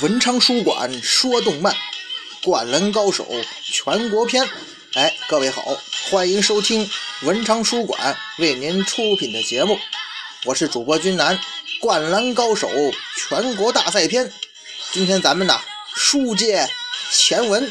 文昌书馆说动漫，灌篮高手全国篇。哎，各位好，欢迎收听文昌书馆为您出品的节目，我是主播君南。灌篮高手全国大赛篇，今天咱们呢书接前文。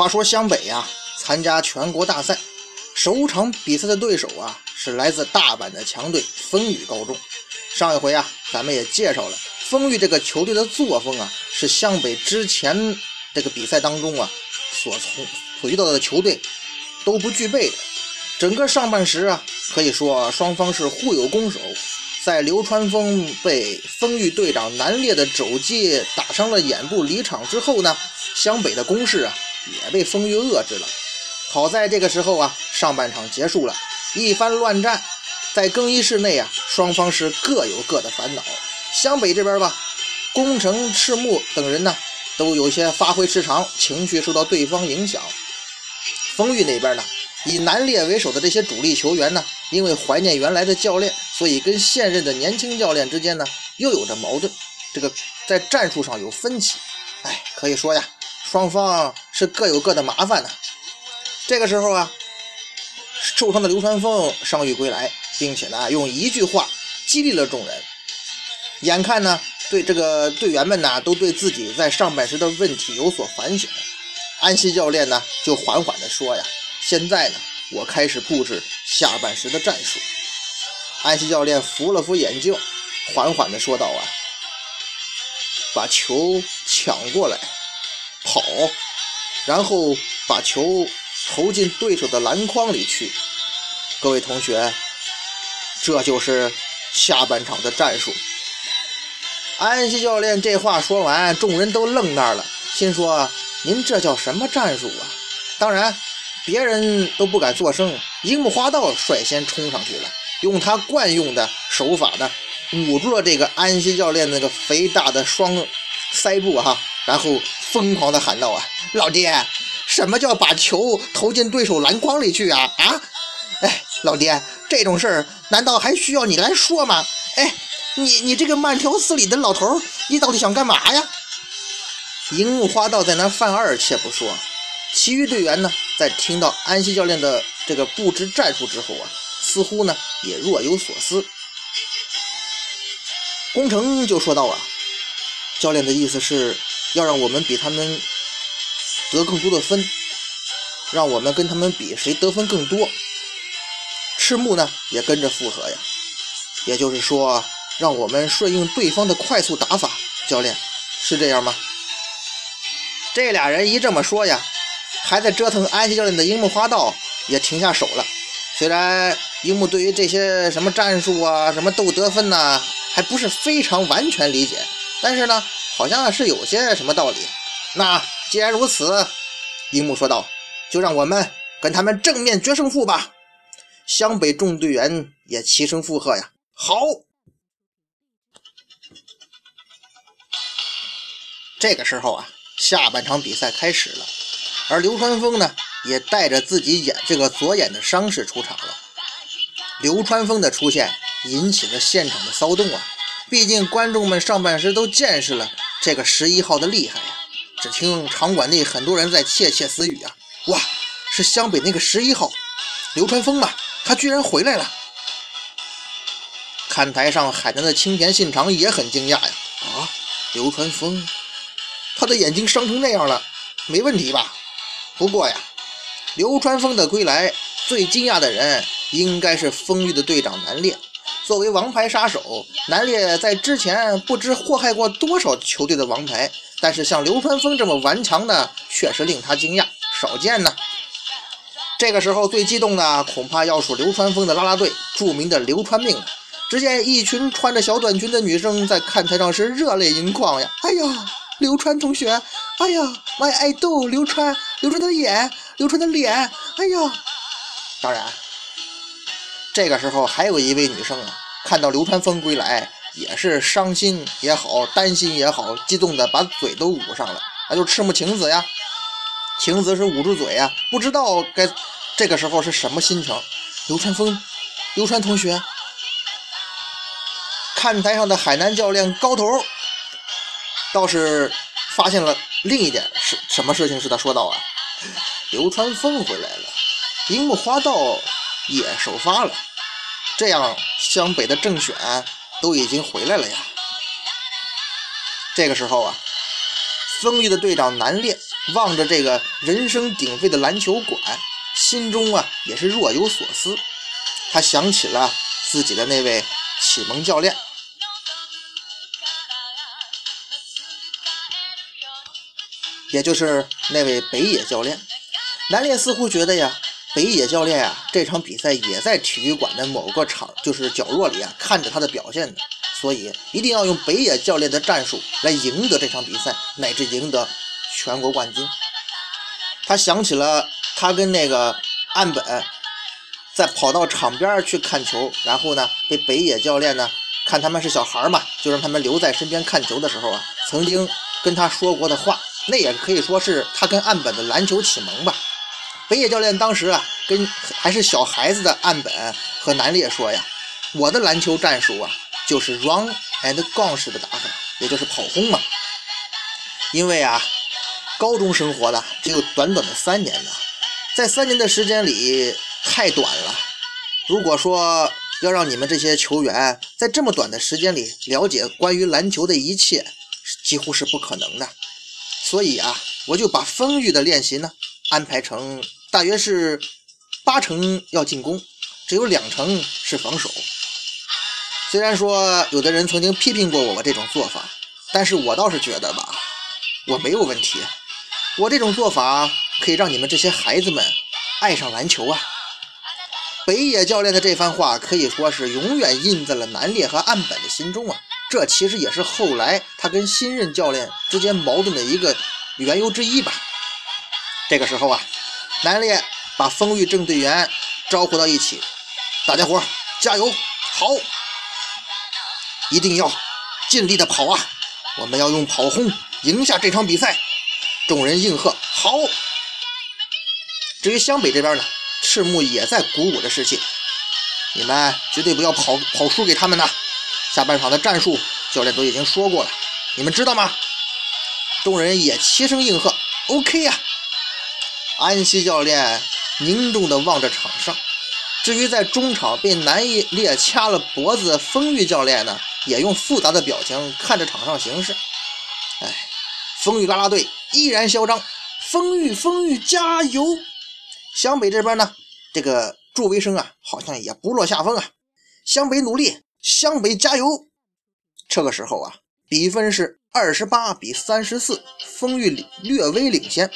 话说湘北呀，参加全国大赛，首场比赛的对手啊是来自大阪的强队丰裕高中。上一回啊，咱们也介绍了丰裕这个球队的作风啊，是湘北之前这个比赛当中啊所从所遇到的球队都不具备的。整个上半时啊，可以说双方是互有攻守。在流川枫被丰裕队长南烈的肘击打伤了眼部离场之后呢，湘北的攻势啊。也被风裕遏制了。好在这个时候啊，上半场结束了，一番乱战，在更衣室内啊，双方是各有各的烦恼。湘北这边吧，宫城赤木等人呢，都有些发挥失常，情绪受到对方影响。丰裕那边呢，以南烈为首的这些主力球员呢，因为怀念原来的教练，所以跟现任的年轻教练之间呢，又有着矛盾，这个在战术上有分歧。哎，可以说呀。双方是各有各的麻烦呢。这个时候啊，受伤的流川枫伤愈归来，并且呢，用一句话激励了众人。眼看呢，对这个队员们呢，都对自己在上半时的问题有所反省。安西教练呢，就缓缓地说呀：“现在呢，我开始布置下半时的战术。”安西教练扶了扶眼镜，缓缓地说道：“啊，把球抢过来。”跑，然后把球投进对手的篮筐里去。各位同学，这就是下半场的战术。安西教练这话说完，众人都愣那儿了，心说：“您这叫什么战术啊？”当然，别人都不敢作声。樱木花道率先冲上去了，用他惯用的手法呢，捂住了这个安西教练那个肥大的双腮部，哈。然后疯狂地喊道：“啊，老爹，什么叫把球投进对手篮筐里去啊？啊，哎，老爹，这种事儿难道还需要你来说吗？哎，你你这个慢条斯理的老头，你到底想干嘛呀？”樱木花道在那犯二且不说，其余队员呢，在听到安西教练的这个布置战术之后啊，似乎呢也若有所思。工程就说道：“啊，教练的意思是。”要让我们比他们得更多的分，让我们跟他们比谁得分更多。赤木呢也跟着附和呀，也就是说，让我们顺应对方的快速打法。教练是这样吗？这俩人一这么说呀，还在折腾安西教练的樱木花道也停下手了。虽然樱木对于这些什么战术啊、什么斗得分呐，还不是非常完全理解，但是呢。好像是有些什么道理。那既然如此，樱木说道：“就让我们跟他们正面决胜负吧。”湘北众队员也齐声附和呀。好。这个时候啊，下半场比赛开始了，而流川枫呢，也带着自己眼这个左眼的伤势出场了。流川枫的出现引起了现场的骚动啊！毕竟观众们上半时都见识了。这个十一号的厉害呀！只听场馆内很多人在窃窃私语啊！哇，是湘北那个十一号流川枫啊！他居然回来了！看台上海南的青田信长也很惊讶呀！啊，流川枫，他的眼睛伤成那样了，没问题吧？不过呀，流川枫的归来，最惊讶的人应该是丰裕的队长南烈。作为王牌杀手，南烈在之前不知祸害过多少球队的王牌，但是像流川枫这么顽强的，确实令他惊讶，少见呢。这个时候最激动的恐怕要数流川枫的啦啦队，著名的流川命了。只见一群穿着小短裙的女生在看台上是热泪盈眶呀！哎呀，流川同学，哎呀，my idol 流川流川的眼，流川的脸，哎呀！当然，这个时候还有一位女生啊，看到流川枫归来，也是伤心也好，担心也好，激动的把嘴都捂上了，那就赤木晴子呀。晴子是捂住嘴呀，不知道该这个时候是什么心情。流川枫，流川同学，看台上的海南教练高头倒是发现了另一点是什么事情？是他说道啊，流川枫回来了，樱木花道也首发了，这样湘北的正选都已经回来了呀。这个时候啊，丰裕的队长南烈。望着这个人声鼎沸的篮球馆，心中啊也是若有所思。他想起了自己的那位启蒙教练，也就是那位北野教练。南烈似乎觉得呀，北野教练啊这场比赛也在体育馆的某个场，就是角落里啊看着他的表现的，所以一定要用北野教练的战术来赢得这场比赛，乃至赢得。全国冠军，他想起了他跟那个岸本在跑到场边去看球，然后呢被北野教练呢看他们是小孩嘛，就让他们留在身边看球的时候啊，曾经跟他说过的话，那也可以说是他跟岸本的篮球启蒙吧。北野教练当时啊跟还是小孩子的岸本和南烈说呀，我的篮球战术啊就是 run and gun 式的打法，也就是跑轰嘛，因为啊。高中生活的只有短短的三年呢，在三年的时间里太短了。如果说要让你们这些球员在这么短的时间里了解关于篮球的一切，几乎是不可能的。所以啊，我就把丰裕的练习呢安排成大约是八成要进攻，只有两成是防守。虽然说有的人曾经批评过我这种做法，但是我倒是觉得吧，我没有问题。我这种做法可以让你们这些孩子们爱上篮球啊！北野教练的这番话可以说是永远印在了南烈和岸本的心中啊！这其实也是后来他跟新任教练之间矛盾的一个缘由之一吧。这个时候啊，南烈把丰裕正队员招呼到一起，大家伙加油，好，一定要尽力的跑啊！我们要用跑轰赢下这场比赛。众人应和，好。至于湘北这边呢，赤木也在鼓舞着士气，你们绝对不要跑跑输给他们呐！下半场的战术，教练都已经说过了，你们知道吗？众人也齐声应和，OK 呀。安西教练凝重地望着场上，至于在中场被南一烈掐了脖子的丰裕教练呢，也用复杂的表情看着场上形势。哎，丰裕啦啦队。依然嚣张，丰裕丰裕加油！湘北这边呢，这个助威声啊，好像也不落下风啊。湘北努力，湘北加油！这个时候啊，比分是二十八比三十四，丰裕略微领先。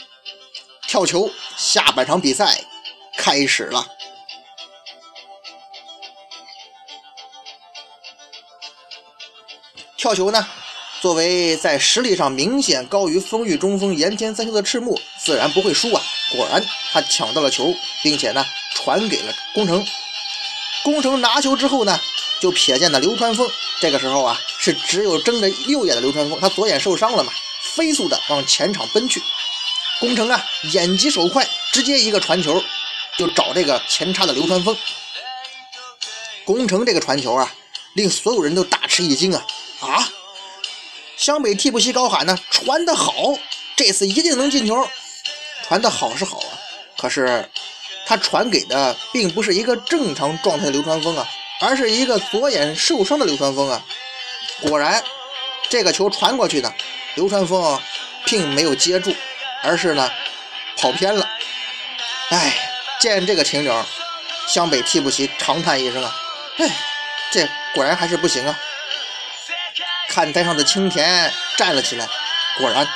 跳球，下半场比赛开始了。跳球呢？作为在实力上明显高于丰裕中锋岩田三雄的赤木，自然不会输啊！果然，他抢到了球，并且呢传给了宫城。宫城拿球之后呢，就瞥见了流川枫。这个时候啊，是只有睁着右眼的流川枫，他左眼受伤了嘛，飞速的往前场奔去。宫城啊，眼疾手快，直接一个传球就找这个前插的流川枫。宫城这个传球啊，令所有人都大吃一惊啊啊！湘北替补席高喊呢，传得好，这次一定能进球。传得好是好啊，可是他传给的并不是一个正常状态的流川枫啊，而是一个左眼受伤的流川枫啊。果然，这个球传过去呢，流川枫并没有接住，而是呢跑偏了。哎，见这个情景，湘北替补席长叹一声啊，哎，这果然还是不行啊。看台上的青田站了起来，果然，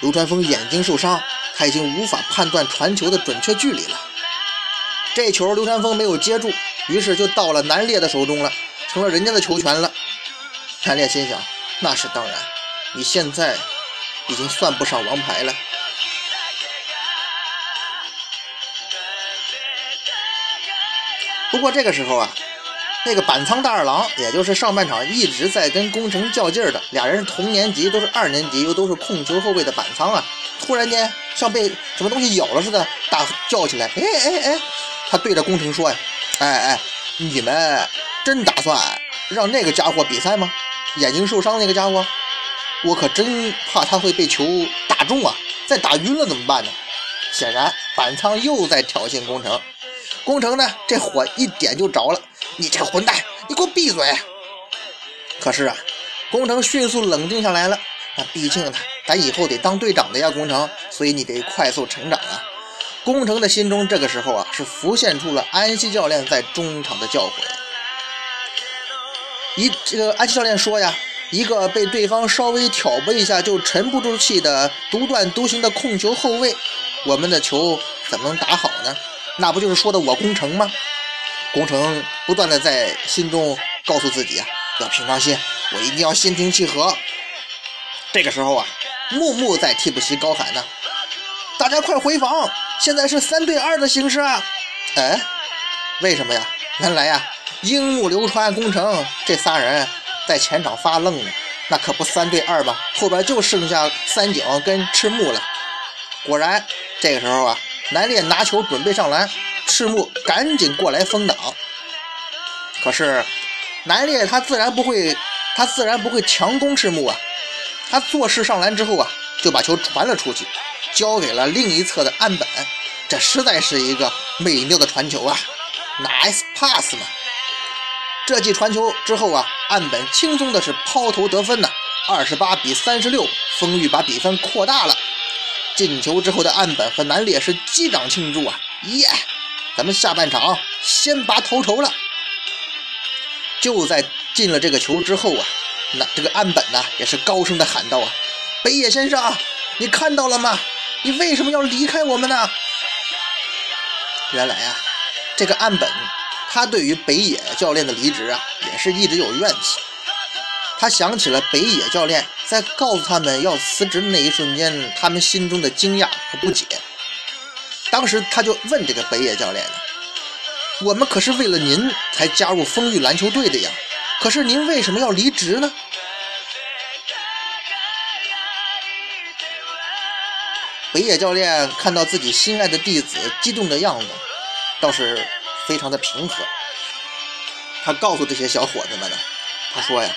流川枫眼睛受伤，他已经无法判断传球的准确距离了。这球流川枫没有接住，于是就到了南烈的手中了，成了人家的球权了。南烈心想：那是当然，你现在已经算不上王牌了。不过这个时候啊，那个板仓大二郎，也就是上半场一直在跟宫城较劲儿的俩人同年级，都是二年级，又都是控球后卫的板仓啊，突然间像被什么东西咬了似的，大叫起来：“哎哎哎！”他对着宫城说：“呀，哎哎，你们真打算让那个家伙比赛吗？眼睛受伤那个家伙，我可真怕他会被球打中啊！再打晕了怎么办呢？”显然，板仓又在挑衅宫城。宫城呢，这火一点就着了。你这个混蛋，你给我闭嘴！可是啊，宫城迅速冷静下来了。那毕竟呢，咱以后得当队长的呀，宫城，所以你得快速成长啊。宫城的心中这个时候啊，是浮现出了安西教练在中场的教诲。一这个安西教练说呀，一个被对方稍微挑拨一下就沉不住气的独断独行的控球后卫，我们的球怎么能打好呢？那不就是说的我攻城吗？攻城不断的在心中告诉自己啊，要平常心，我一定要心平气和。这个时候啊，木木在替补席高喊呢：“大家快回防，现在是三对二的形势啊！”哎，为什么呀？原来呀，樱木、流川、宫城这仨人在前场发愣呢，那可不三对二吧？后边就剩下三井跟赤木了。果然，这个时候啊。南烈拿球准备上篮，赤木赶紧过来封挡。可是南烈他自然不会，他自然不会强攻赤木啊。他做事上篮之后啊，就把球传了出去，交给了另一侧的岸本。这实在是一个美妙的传球啊，nice pass 嘛。这记传球之后啊，岸本轻松的是抛投得分呐，二十八比三十六，丰裕把比分扩大了。进球之后的岸本和南烈是击掌庆祝啊！耶，咱们下半场先拔头筹了。就在进了这个球之后啊，那这个岸本呢也是高声的喊道啊：“北野先生，你看到了吗？你为什么要离开我们呢？”原来啊，这个岸本他对于北野教练的离职啊，也是一直有怨气。他想起了北野教练在告诉他们要辞职的那一瞬间，他们心中的惊讶和不解。当时他就问这个北野教练：“我们可是为了您才加入丰裕篮球队的呀，可是您为什么要离职呢？”北野教练看到自己心爱的弟子激动的样子，倒是非常的平和。他告诉这些小伙子们呢，他说呀。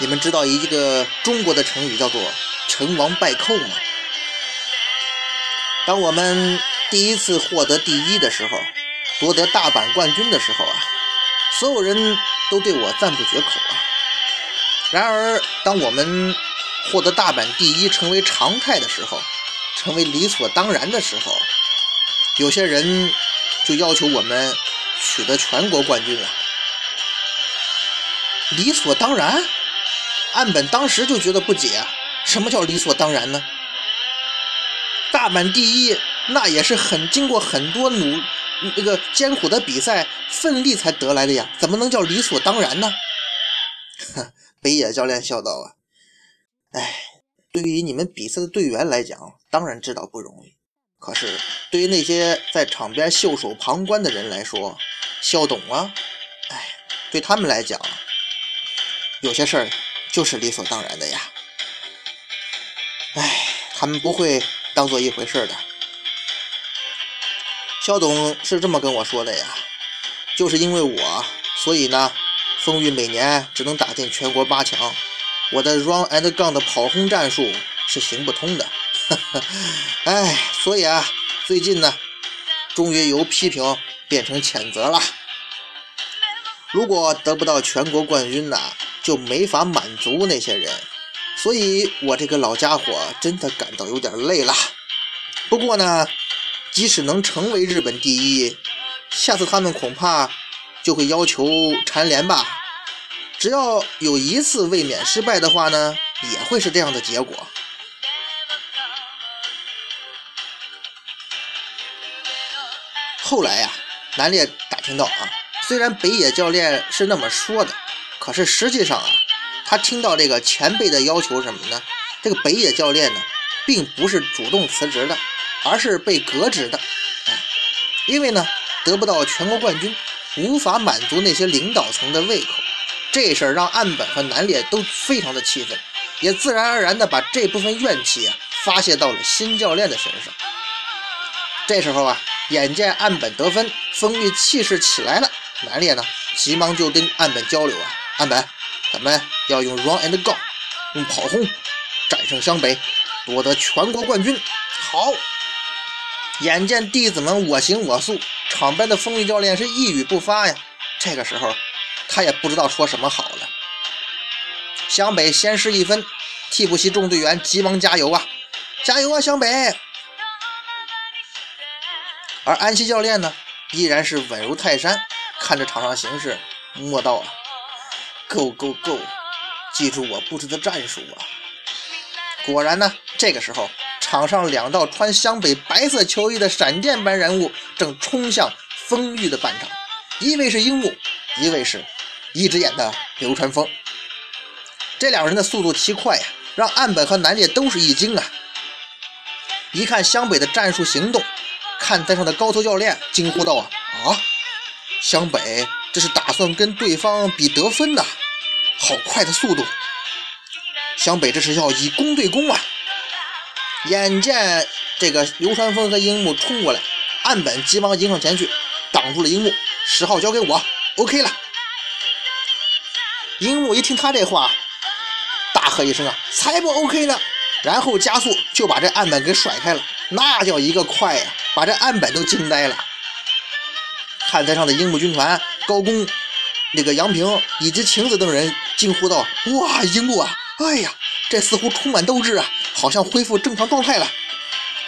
你们知道一个中国的成语叫做“成王败寇”吗？当我们第一次获得第一的时候，夺得大阪冠军的时候啊，所有人都对我赞不绝口啊。然而，当我们获得大阪第一成为常态的时候，成为理所当然的时候，有些人就要求我们取得全国冠军了。理所当然？岸本当时就觉得不解，什么叫理所当然呢？大阪第一，那也是很经过很多努那个艰苦的比赛奋力才得来的呀，怎么能叫理所当然呢？哼 北野教练笑道啊，哎，对于你们比赛的队员来讲，当然知道不容易，可是对于那些在场边袖手旁观的人来说，肖董啊，哎，对他们来讲，有些事儿。就是理所当然的呀，哎，他们不会当做一回事的。肖董是这么跟我说的呀，就是因为我，所以呢，风裕每年只能打进全国八强，我的 run and gun 的跑轰战术是行不通的。哎，所以啊，最近呢，终于由批评变成谴责了。如果得不到全国冠军呢？就没法满足那些人，所以我这个老家伙真的感到有点累了。不过呢，即使能成为日本第一，下次他们恐怕就会要求蝉联吧。只要有一次卫冕失败的话呢，也会是这样的结果。后来呀，南烈打听到啊，虽然北野教练是那么说的。可是实际上啊，他听到这个前辈的要求什么呢？这个北野教练呢，并不是主动辞职的，而是被革职的。因为呢，得不到全国冠军，无法满足那些领导层的胃口。这事儿让岸本和南烈都非常的气愤，也自然而然的把这部分怨气啊发泄到了新教练的身上。这时候啊，眼见岸本得分，丰裕气势起来了，南烈呢急忙就跟岸本交流啊，安本，咱们要用 run and go，用跑轰战胜湘北，夺得全国冠军。好。眼见弟子们我行我素，场边的丰裕教练是一语不发呀。这个时候，他也不知道说什么好了。湘北先失一分，替补席众队员急忙加油啊，加油啊，湘北！而安西教练呢，依然是稳如泰山，看着场上形势，默道啊，Go Go Go，记住我布置的战术啊。果然呢，这个时候。场上两道穿湘北白色球衣的闪电般人物正冲向丰裕的半场，一位是樱木，一位是一只眼的流川枫。这两人的速度奇快呀，让岸本和南烈都是一惊啊！一看湘北的战术行动，看台上的高头教练惊呼道：“啊啊！湘北这是打算跟对方比得分呐？好快的速度！湘北这是要以攻对攻啊！”眼见这个流川枫和樱木冲过来，岸本急忙迎上前去，挡住了樱木。十号交给我，OK 了。樱木一听他这话，大喝一声啊，才不 OK 呢！然后加速就把这岸本给甩开了，那叫一个快呀，把这岸本都惊呆了。看台上的樱木军团高攻、那个杨平以及晴子等人惊呼道：“哇，樱木啊，哎呀，这似乎充满斗志啊！”好像恢复正常状态了。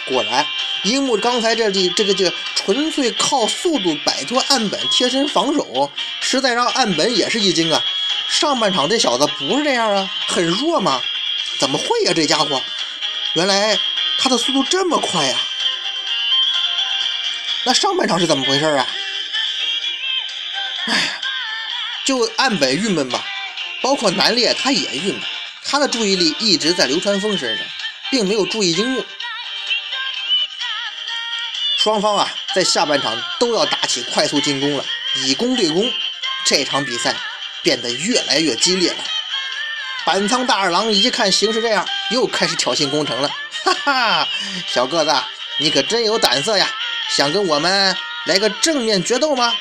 果然，樱木刚才这里这个这个纯粹靠速度摆脱岸本贴身防守，实在让岸本也是一惊啊！上半场这小子不是这样啊，很弱吗？怎么会呀？这家伙，原来他的速度这么快呀！那上半场是怎么回事啊？哎呀，就岸本郁闷吧，包括南烈他也郁闷，他的注意力一直在流川枫身上。并没有注意樱木，双方啊在下半场都要打起快速进攻了，以攻对攻，这场比赛变得越来越激烈了。板仓大二郎一看形势这样，又开始挑衅攻城了，哈哈，小个子，你可真有胆色呀，想跟我们来个正面决斗吗？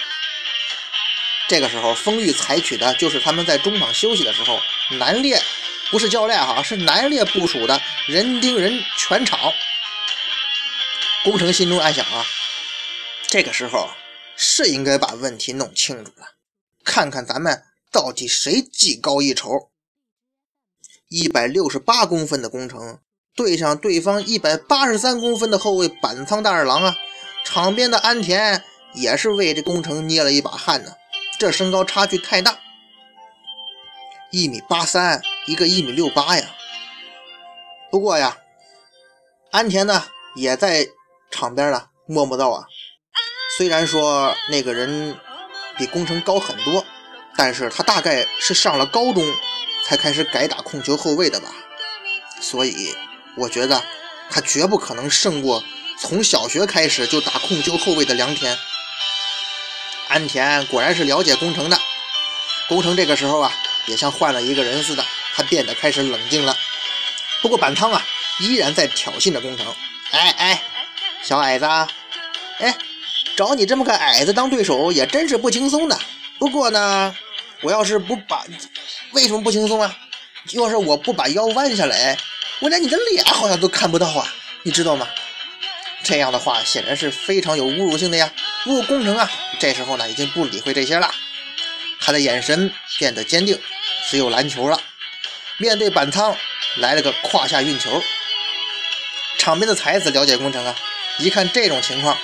这个时候，丰裕采取的就是他们在中场休息的时候南列。不是教练哈，是南列部署的人盯人全场。工程心中暗想啊，这个时候是应该把问题弄清楚了，看看咱们到底谁技高一筹。一百六十八公分的工程对上对方一百八十三公分的后卫板仓大二郎啊，场边的安田也是为这工程捏了一把汗呢，这身高差距太大。一米八三，一个一米六八呀。不过呀，安田呢也在场边呢默默道啊，虽然说那个人比宫城高很多，但是他大概是上了高中才开始改打控球后卫的吧。所以我觉得他绝不可能胜过从小学开始就打控球后卫的良田。安田果然是了解工程的，工程这个时候啊。也像换了一个人似的，他变得开始冷静了。不过板仓啊，依然在挑衅着工程。哎哎，小矮子，哎，找你这么个矮子当对手也真是不轻松的。不过呢，我要是不把，为什么不轻松啊？要是我不把腰弯下来，我连你的脸好像都看不到啊，你知道吗？这样的话显然是非常有侮辱性的呀。不过工程啊，这时候呢已经不理会这些了，他的眼神变得坚定。只有篮球了。面对板仓，来了个胯下运球。场边的才子了解工程啊，一看这种情况，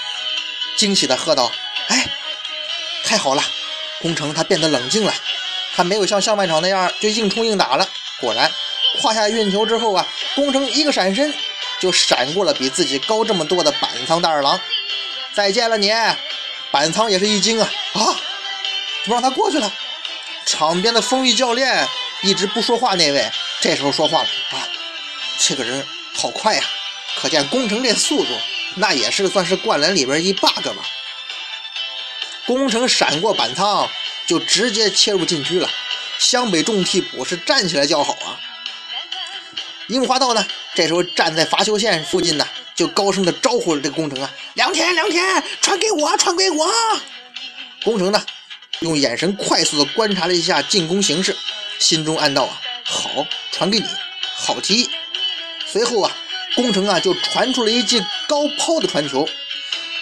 惊喜的喝道：“哎，太好了！工程他变得冷静了，他没有像上半场那样就硬冲硬打了。果然，胯下运球之后啊，工程一个闪身就闪过了比自己高这么多的板仓大二郎。再见了你！板仓也是一惊啊啊，怎么让他过去了？场边的丰裕教练一直不说话，那位这时候说话了啊，这个人好快呀，可见工程这速度那也是算是灌篮里边一 bug 吧。工程闪过板仓，就直接切入禁区了。湘北众替补是站起来叫好啊！樱木花道呢，这时候站在罚球线附近呢，就高声的招呼了这个工程啊：“两天两天，传给我，传给我！”工程呢，用眼神快速的观察了一下进攻形势，心中暗道啊：“好，传给你，好提议。”随后啊，工程啊就传出了一记高抛的传球，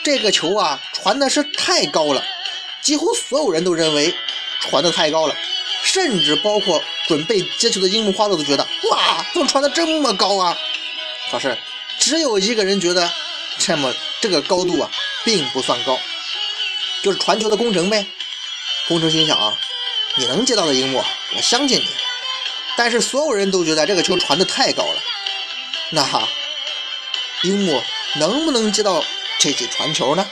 这个球啊传的是太高了，几乎所有人都认为传的太高了。甚至包括准备接球的樱木花道都觉得，哇，怎么传的这么高啊？可是只有一个人觉得，这么这个高度啊，并不算高，就是传球的工程呗。工程心想啊，你能接到的樱木，我相信你。但是所有人都觉得这个球传的太高了，那哈樱木能不能接到这记传球呢？